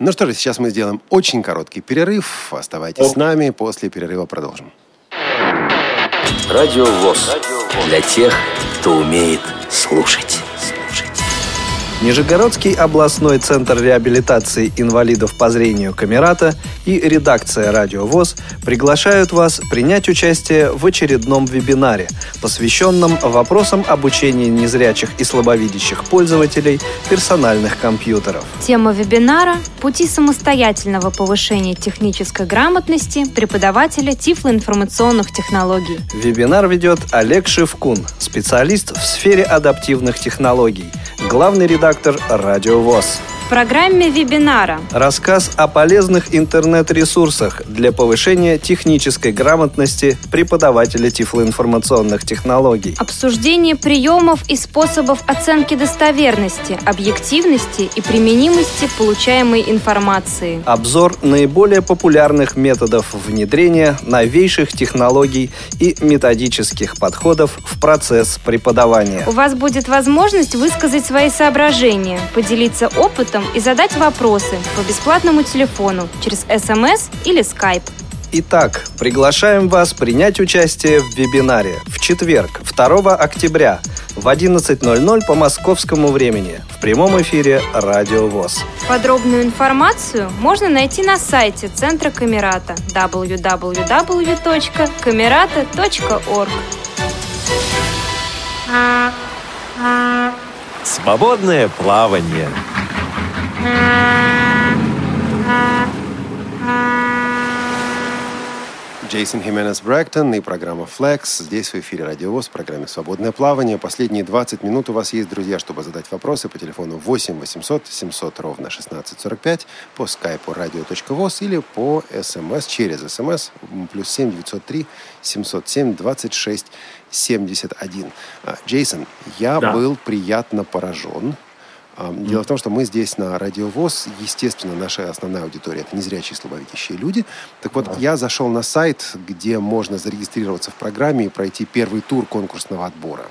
Ну что же, сейчас мы сделаем очень короткий перерыв. Оставайтесь О. с нами, после перерыва продолжим. Радио ВОЗ. Для тех, кто умеет слушать. Нижегородский областной центр реабилитации инвалидов по зрению Камерата и редакция «Радио ВОЗ» приглашают вас принять участие в очередном вебинаре, посвященном вопросам обучения незрячих и слабовидящих пользователей персональных компьютеров. Тема вебинара – пути самостоятельного повышения технической грамотности преподавателя тифлоинформационных технологий. Вебинар ведет Олег Шевкун, специалист в сфере адаптивных технологий, главный редактор «Радио ВОЗ». В программе вебинара рассказ о полезных интернет-ресурсах для повышения технической грамотности преподавателя тифлоинформационных технологий. Обсуждение приемов и способов оценки достоверности, объективности и применимости получаемой информации. Обзор наиболее популярных методов внедрения новейших технологий и методических подходов в процесс преподавания. У вас будет возможность высказать свои соображения, поделиться опытом экспертам и задать вопросы по бесплатному телефону через СМС или Skype. Итак, приглашаем вас принять участие в вебинаре в четверг, 2 октября в 11.00 по московскому времени в прямом эфире «Радио ВОЗ». Подробную информацию можно найти на сайте Центра Камерата www.camerata.org. Свободное плавание – Джейсон Хименес Брэктон и программа Flex. Здесь в эфире Радиовоз в программе «Свободное плавание». Последние 20 минут у вас есть, друзья, чтобы задать вопросы по телефону 8 800 700 ровно 1645, по скайпу radio.voz или по смс, через смс, плюс 7 903 707 26 71. Джейсон, я да. был приятно поражен Дело в том, что мы здесь на Радиовоз, естественно, наша основная аудитория – это незрячие слабовидящие люди. Так вот, я зашел на сайт, где можно зарегистрироваться в программе и пройти первый тур конкурсного отбора.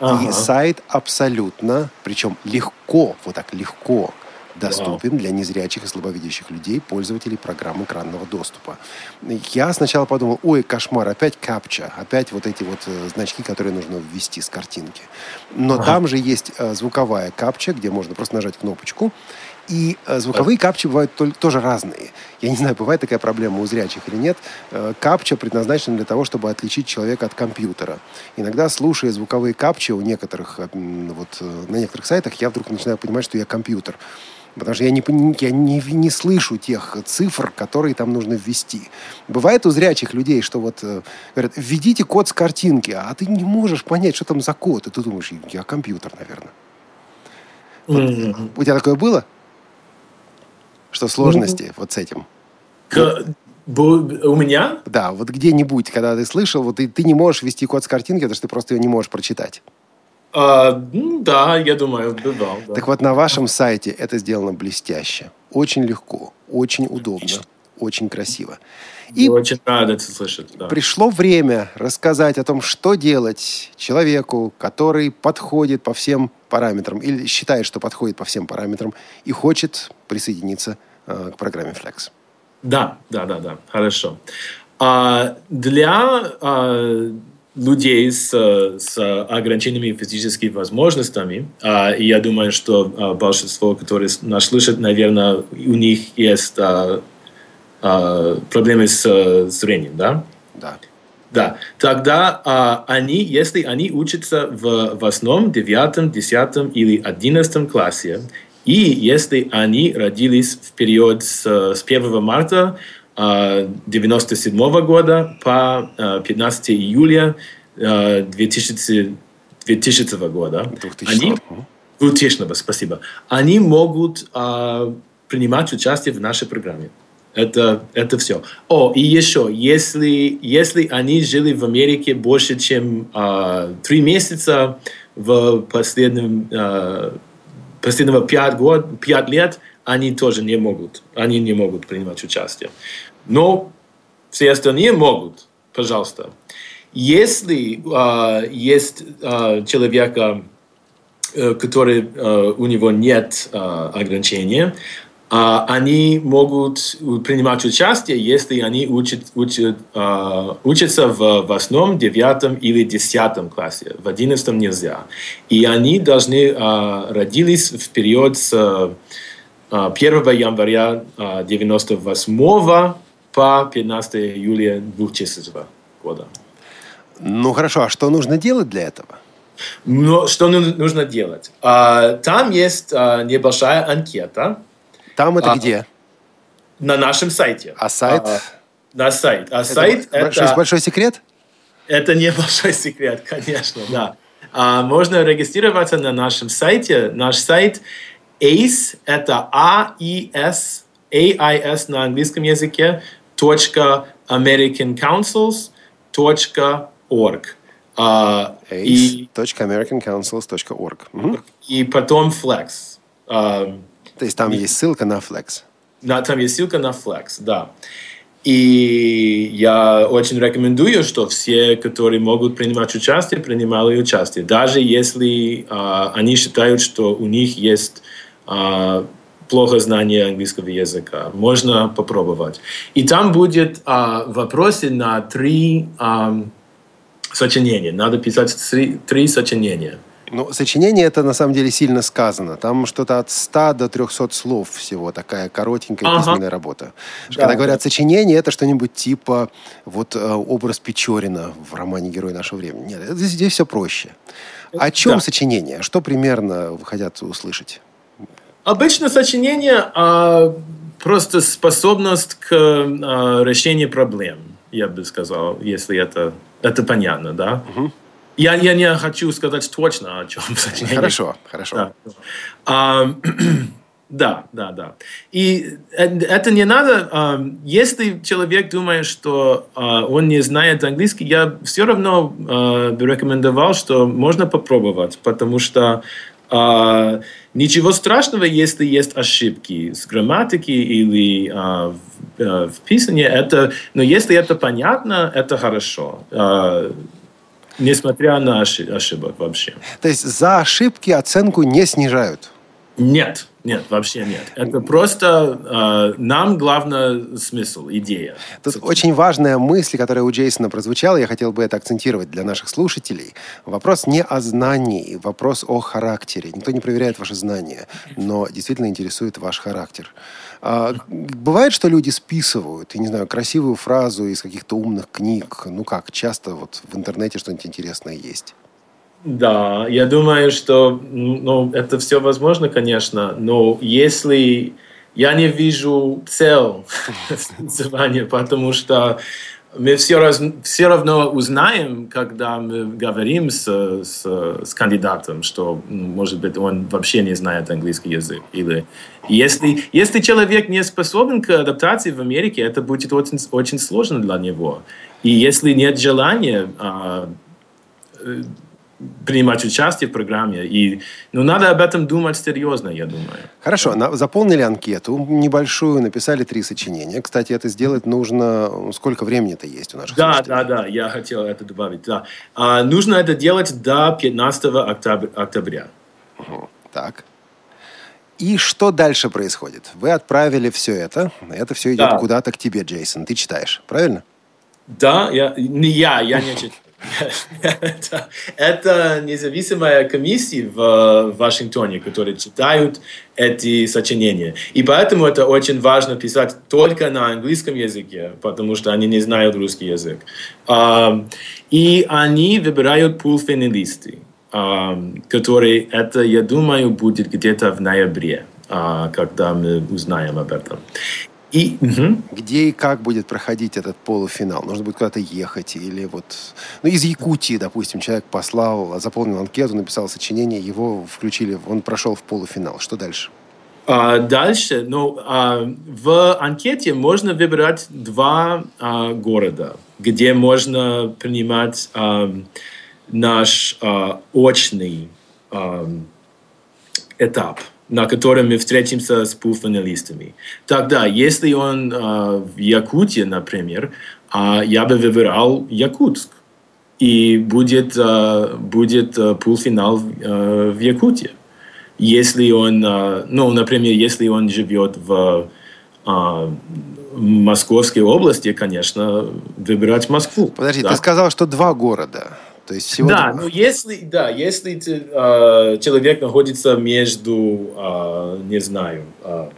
Ага. И сайт абсолютно, причем легко, вот так легко доступен для незрячих и слабовидящих людей, пользователей программ экранного доступа. Я сначала подумал, ой, кошмар, опять капча, опять вот эти вот э, значки, которые нужно ввести с картинки. Но ага. там же есть э, звуковая капча, где можно просто нажать кнопочку, и э, звуковые капчи бывают тоже разные. Я не знаю, бывает такая проблема у зрячих или нет. Капча предназначена для того, чтобы отличить человека от компьютера. Иногда, слушая звуковые капчи у некоторых, вот на некоторых сайтах, я вдруг начинаю понимать, что я компьютер. Потому что я не, я не, не слышу тех цифр, которые там нужно ввести. Бывает у зрячих людей, что вот э, говорят, введите код с картинки, а ты не можешь понять, что там за код. И ты думаешь, я компьютер, наверное. Вот, mm-hmm. У тебя такое было? Что сложности mm-hmm. вот с этим? К... У меня? Да, вот где-нибудь, когда ты слышал, вот ты, ты не можешь ввести код с картинки, потому что ты просто ее не можешь прочитать. А, ну, да, я думаю, бывал. Да. Так вот, на вашем сайте это сделано блестяще. Очень легко, очень удобно, очень красиво. И очень рад это слышать. Да. Пришло время рассказать о том, что делать человеку, который подходит по всем параметрам или считает, что подходит по всем параметрам и хочет присоединиться э, к программе Flex. Да, да, да, да, хорошо. А для а, людей с, с ограниченными физическими возможностями. А, и я думаю, что а, большинство, которые нас слышат, наверное, у них есть а, а, проблемы с зрением, да? Да. Да, тогда а, они, если они учатся в восьмом, девятом, десятом или одиннадцатом классе, и если они родились в период с, с 1 марта 1997 а, года по 15 а, июля 2000, а, 2000 года, 2000. они, 2000, спасибо, они могут принимать участие в нашей программе. Это, это все. О, и еще, если, если они жили в Америке больше, чем три месяца в последнем, э, последнего пять, год, пять лет, они тоже не могут, они не могут принимать участие. Но все остальные могут, пожалуйста. Если э, есть э, человека, э, который э, у него нет э, ограничения, э, они могут принимать участие, если они учат, учат, э, учатся в восьмом, девятом или десятом классе. В одиннадцатом нельзя. И они должны э, родились в период с 1 января 1998 по 15 июля 2000 года. Ну хорошо, а что нужно делать для этого? Ну, что нужно делать? А, там есть а, небольшая анкета. Там это а, где? На нашем сайте. А сайт? А, на сайт. А это сайт большой, это... Большой секрет? Это не большой секрет, конечно, да. А, можно регистрироваться на нашем сайте. Наш сайт ACE, это A-I-S, A-I-S на английском языке, americancouncils.org. Uh, и, .americancouncils.org. Угу. И потом Flex. Uh, То есть там и, есть ссылка на Flex? Да, там есть ссылка на Flex, да. И я очень рекомендую, что все, которые могут принимать участие, принимали участие. Даже если uh, они считают, что у них есть uh, плохо знание английского языка. Можно попробовать. И там будет а, вопросы на три а, сочинения. Надо писать три, три сочинения. Ну, сочинение это на самом деле сильно сказано. Там что-то от 100 до 300 слов всего, такая коротенькая ага. письменная работа. Да, Когда да. говорят сочинение, это что-нибудь типа вот э, образ Печорина в романе «Герой нашего времени». Нет, здесь, здесь все проще. О чем да. сочинение? Что примерно вы хотят услышать? Обычно сочинение а, просто способность к а, решению проблем, я бы сказал, если это, это понятно, да? Угу. Я, я не хочу сказать точно, о чем *laughs* сочинение. Хорошо, хорошо. Да. А, *clears throat* да, да, да. И это не надо, а, если человек думает, что а, он не знает английский, я все равно а, бы рекомендовал, что можно попробовать, потому что Ничего страшного, если есть ошибки с грамматики или а, в, а, в писании. Это, но если это понятно, это хорошо. А, несмотря на ошибок вообще. То есть за ошибки оценку не снижают? Нет, нет, вообще нет. Это просто э, нам главное смысл, идея. Тут собственно. очень важная мысль, которая у Джейсона прозвучала, я хотел бы это акцентировать для наших слушателей. Вопрос не о знании, вопрос о характере. Никто не проверяет ваши знания, но действительно интересует ваш характер. А, бывает, что люди списывают, я не знаю, красивую фразу из каких-то умных книг. Ну как, часто вот в интернете что-нибудь интересное есть. Да, я думаю, что ну, это все возможно, конечно, но если я не вижу цель танцевания, *laughs* потому что мы все, раз, все равно узнаем, когда мы говорим с, с, с кандидатом, что, может быть, он вообще не знает английский язык. Или если, если человек не способен к адаптации в Америке, это будет очень, очень сложно для него. И если нет желания а, принимать участие в программе. И, ну, надо об этом думать серьезно, я думаю. Хорошо, на, заполнили анкету небольшую, написали три сочинения. Кстати, это сделать нужно... Сколько времени-то есть у наших Да, слушателей? да, да, я хотел это добавить. Да. А, нужно это делать до 15 октября. октября. Угу. Так. И что дальше происходит? Вы отправили все это. Это все идет да. куда-то к тебе, Джейсон. Ты читаешь, правильно? Да, я, не я, я не читаю. *laughs* это, это независимая комиссия в Вашингтоне, которые читают эти сочинения. И поэтому это очень важно писать только на английском языке, потому что они не знают русский язык. И они выбирают полуфиналисты, которые, это, я думаю, будет где-то в ноябре, а, когда мы узнаем об этом. И, угу. Где и как будет проходить этот полуфинал? Нужно будет куда-то ехать или вот... Ну, из Якутии, допустим, человек послал, заполнил анкету, написал сочинение, его включили, он прошел в полуфинал. Что дальше? А, дальше, ну, а, в анкете можно выбирать два а, города, где можно принимать а, наш а, очный а, этап на котором мы встретимся с полуфиналистами. Тогда, если он э, в Якутии, например, э, я бы выбирал Якутск. И будет, э, будет э, полуфинал э, в Якутии. Если он, э, ну, например, если он живет в э, Московской области, конечно, выбирать Москву. Подожди, да? ты сказал, что два города. То есть всего да, ну если, да, если э, человек находится между, э, не знаю, э,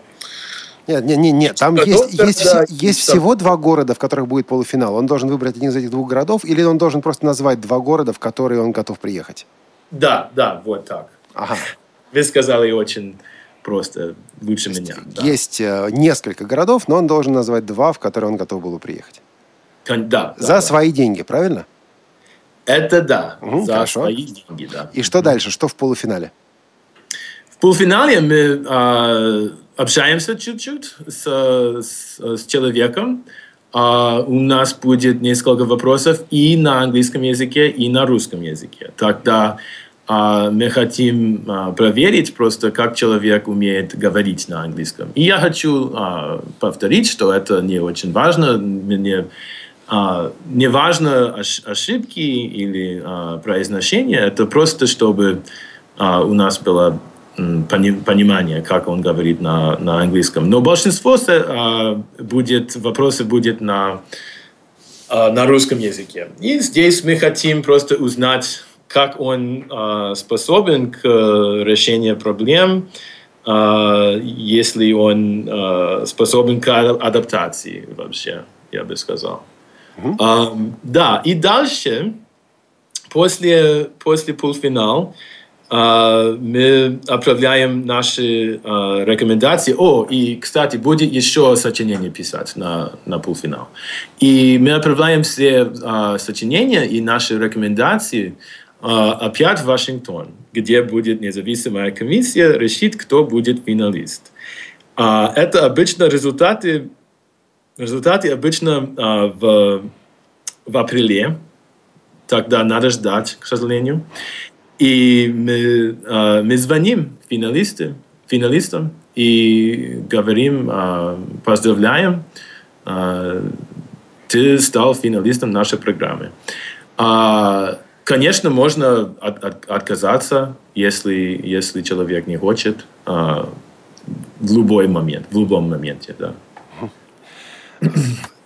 нет, нет, нет, нет. Там есть, есть, да, есть всего два города, в которых будет полуфинал. Он должен выбрать один из этих двух городов, или он должен просто назвать два города, в которые он готов приехать? Да, да, вот так. Ага. Вы сказали очень просто, лучше есть, меня. Да. Есть э, несколько городов, но он должен назвать два, в которые он готов был приехать. Да. За да, свои да. деньги, правильно? Это да, угу, за хорошо. свои деньги, да. И что дальше? Что в полуфинале? В полуфинале мы э, общаемся чуть-чуть с, с, с человеком. Uh, у нас будет несколько вопросов и на английском языке, и на русском языке. Тогда uh, мы хотим uh, проверить просто, как человек умеет говорить на английском. И я хочу повторить, что это не очень важно. Мне а, неважно ошибки или а, произношение, это просто чтобы а, у нас было понимание, как он говорит на, на английском. Но большинство а, будет, вопросов будет на, на русском языке. И здесь мы хотим просто узнать, как он способен к решению проблем, если он способен к адаптации вообще, я бы сказал. Uh-huh. Uh, да, и дальше, после, после полуфинала, uh, мы отправляем наши uh, рекомендации. О, и, кстати, будет еще сочинение писать на, на полуфинал. И мы отправляем все uh, сочинения и наши рекомендации uh, опять в Вашингтон, где будет независимая комиссия решить, кто будет финалист. Uh, это обычно результаты Результаты обычно а, в, в апреле, тогда надо ждать, к сожалению. И мы, а, мы звоним финалисты, финалистам и говорим, а, поздравляем, а, ты стал финалистом нашей программы. А, конечно, можно от, от, отказаться, если, если человек не хочет, а, в любой момент, в любом моменте, да.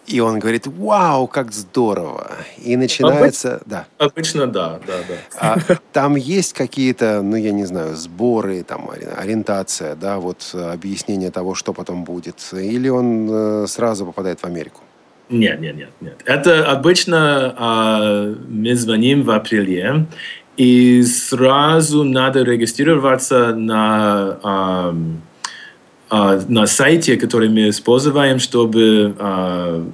И он говорит, вау, как здорово. И начинается... Обычно, да. Обычно да, да, да. А там есть какие-то, ну, я не знаю, сборы, там, ориентация, да, вот объяснение того, что потом будет? Или он э, сразу попадает в Америку? Нет, нет, нет. нет. Это обычно э, мы звоним в апреле, и сразу надо регистрироваться на... Э, а, на сайте, который мы используем, чтобы, а,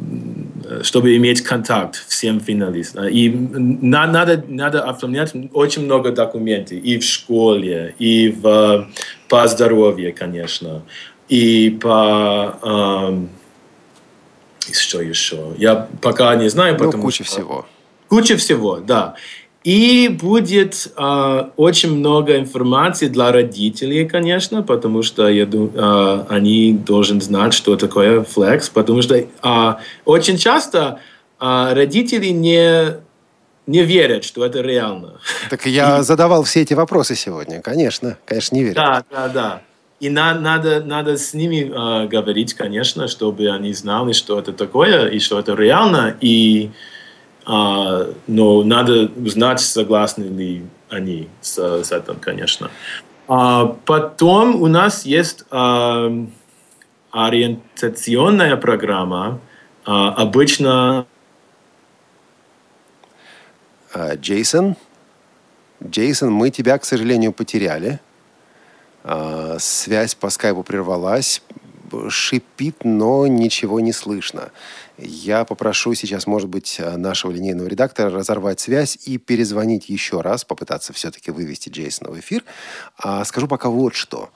чтобы иметь контакт всем финалистам. И надо, надо оформлять очень много документов и в школе, и в, по здоровью, конечно, и по... что еще? Я пока не знаю, ну, потому куча что... всего. Куча всего, да. И будет э, очень много информации для родителей, конечно, потому что я думаю, э, они должны знать, что такое флекс, потому что э, очень часто э, родители не не верят, что это реально. Так я и... задавал все эти вопросы сегодня, конечно, конечно, не верят. Да, да, да. И на, надо, надо с ними э, говорить, конечно, чтобы они знали, что это такое и что это реально. И а, но надо узнать, согласны ли они с, с этим, конечно. А потом у нас есть а, ориентационная программа, а, обычно... А, Джейсон, Джейсон, мы тебя, к сожалению, потеряли. А, связь по скайпу прервалась. Шипит, но ничего не слышно. Я попрошу сейчас, может быть, нашего линейного редактора разорвать связь и перезвонить еще раз, попытаться все-таки вывести Джейсона в эфир. А скажу пока вот что.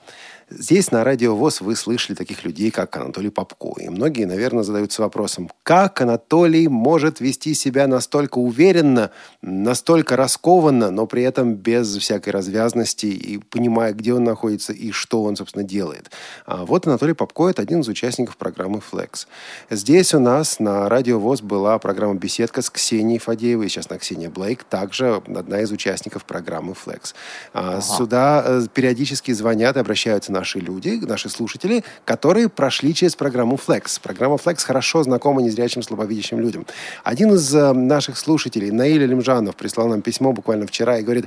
Здесь на Радио ВОЗ вы слышали таких людей, как Анатолий Попко. И многие, наверное, задаются вопросом, как Анатолий может вести себя настолько уверенно, настолько раскованно, но при этом без всякой развязности и понимая, где он находится и что он, собственно, делает. А вот Анатолий Попко – это один из участников программы Flex. Здесь у нас на Радио ВОЗ была программа «Беседка» с Ксенией Фадеевой, сейчас на Ксения Блейк, также одна из участников программы Flex. А ага. Сюда э, периодически звонят и обращаются наши люди, наши слушатели, которые прошли через программу Flex. Программа Flex хорошо знакома незрячим, слабовидящим людям. Один из э, наших слушателей, Наиля Лимжанов, прислал нам письмо буквально вчера и говорит,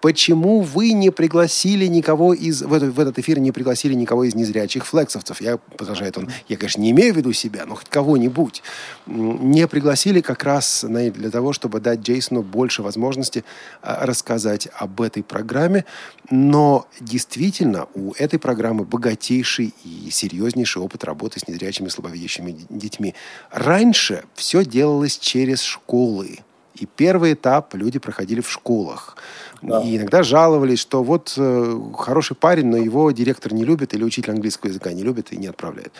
почему вы не пригласили никого из... В, этот, в этот эфир не пригласили никого из незрячих флексовцев? Я, продолжает он, я, конечно, не имею в виду себя, но хоть кого-нибудь. Не пригласили как раз для того, чтобы дать Джейсону больше возможности а, рассказать об этой программе. Но действительно у этой программы богатейший и серьезнейший опыт работы с незрячими слабовидящими детьми. Раньше все делалось через школы. И первый этап люди проходили в школах. Да. И иногда жаловались, что вот э, хороший парень, но его директор не любит или учитель английского языка не любит и не отправляет.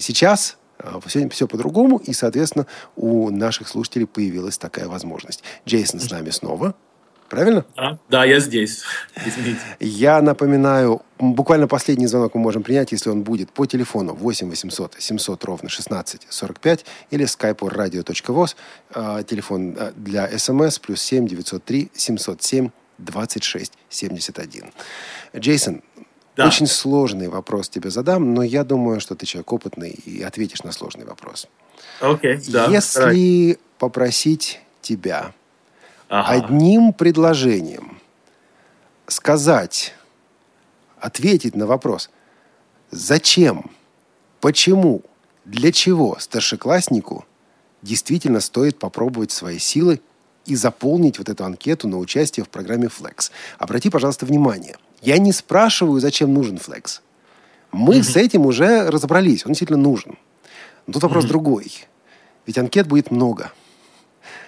Сейчас э, все, все по-другому, и, соответственно, у наших слушателей появилась такая возможность. Джейсон с нами снова. Правильно? Да, да я здесь. *laughs* Извините. Я напоминаю, буквально последний звонок мы можем принять, если он будет, по телефону 8 800 700 ровно 16 45 или скайпу radio.voz, э, телефон э, для смс плюс 7 903 707 2671. Джейсон, да. очень сложный вопрос тебе задам, но я думаю, что ты человек опытный и ответишь на сложный вопрос. Окей, okay, да. Если right. попросить тебя ага. одним предложением сказать, ответить на вопрос, зачем, почему, для чего старшекласснику действительно стоит попробовать свои силы и заполнить вот эту анкету на участие в программе Flex. Обрати, пожалуйста, внимание. Я не спрашиваю, зачем нужен Flex. Мы mm-hmm. с этим уже разобрались. Он действительно нужен. Но тут вопрос mm-hmm. другой. Ведь анкет будет много.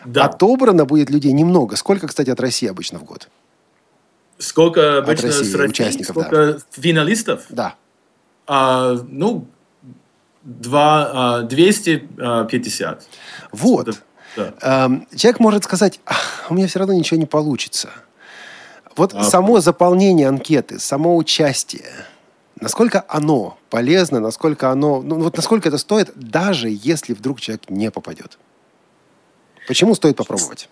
Да. Отобрано будет людей немного. Сколько, кстати, от России обычно в год? Сколько обычно от России, с России? участников, Сколько да. финалистов? Да. А, ну, два, а, 250. Вот. Да. Эм, человек может сказать, у меня все равно ничего не получится. Вот а, само заполнение анкеты, само участие, насколько оно полезно, насколько оно, ну вот насколько это стоит, даже если вдруг человек не попадет. Почему стоит попробовать?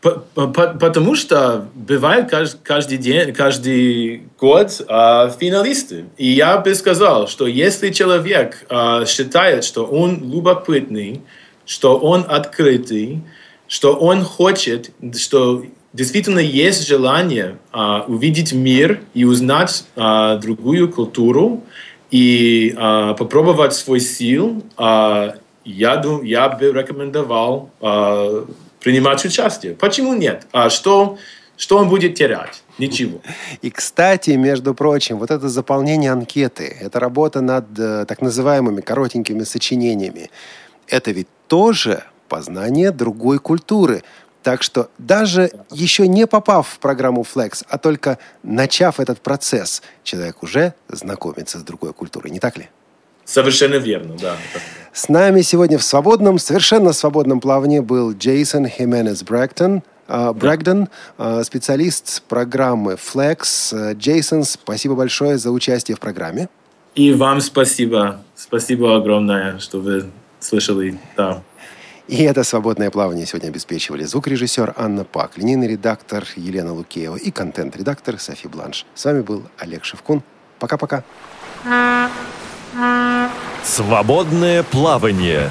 Потому что бывает каждый день, каждый год а, финалисты. И я бы сказал, что если человек а, считает, что он любопытный, что он открытый, что он хочет, что действительно есть желание а, увидеть мир и узнать а, другую культуру и а, попробовать свой сил, а, я, я бы рекомендовал а, принимать участие. Почему нет? А что, что он будет терять? Ничего. И, кстати, между прочим, вот это заполнение анкеты, это работа над э, так называемыми коротенькими сочинениями, это ведь тоже познание другой культуры. Так что даже еще не попав в программу Flex, а только начав этот процесс, человек уже знакомится с другой культурой, не так ли? Совершенно верно, да. С нами сегодня в свободном, совершенно свободном плавании был Джейсон Хименес Брэктон, Uh, Брэгдон, uh, специалист программы Flex. Джейсон, спасибо большое за участие в программе. И вам спасибо. Спасибо огромное, что вы слышали. Да. И это «Свободное плавание» сегодня обеспечивали звукорежиссер Анна Пак, линейный редактор Елена Лукеева и контент-редактор Софи Бланш. С вами был Олег Шевкун. Пока-пока. «Свободное плавание»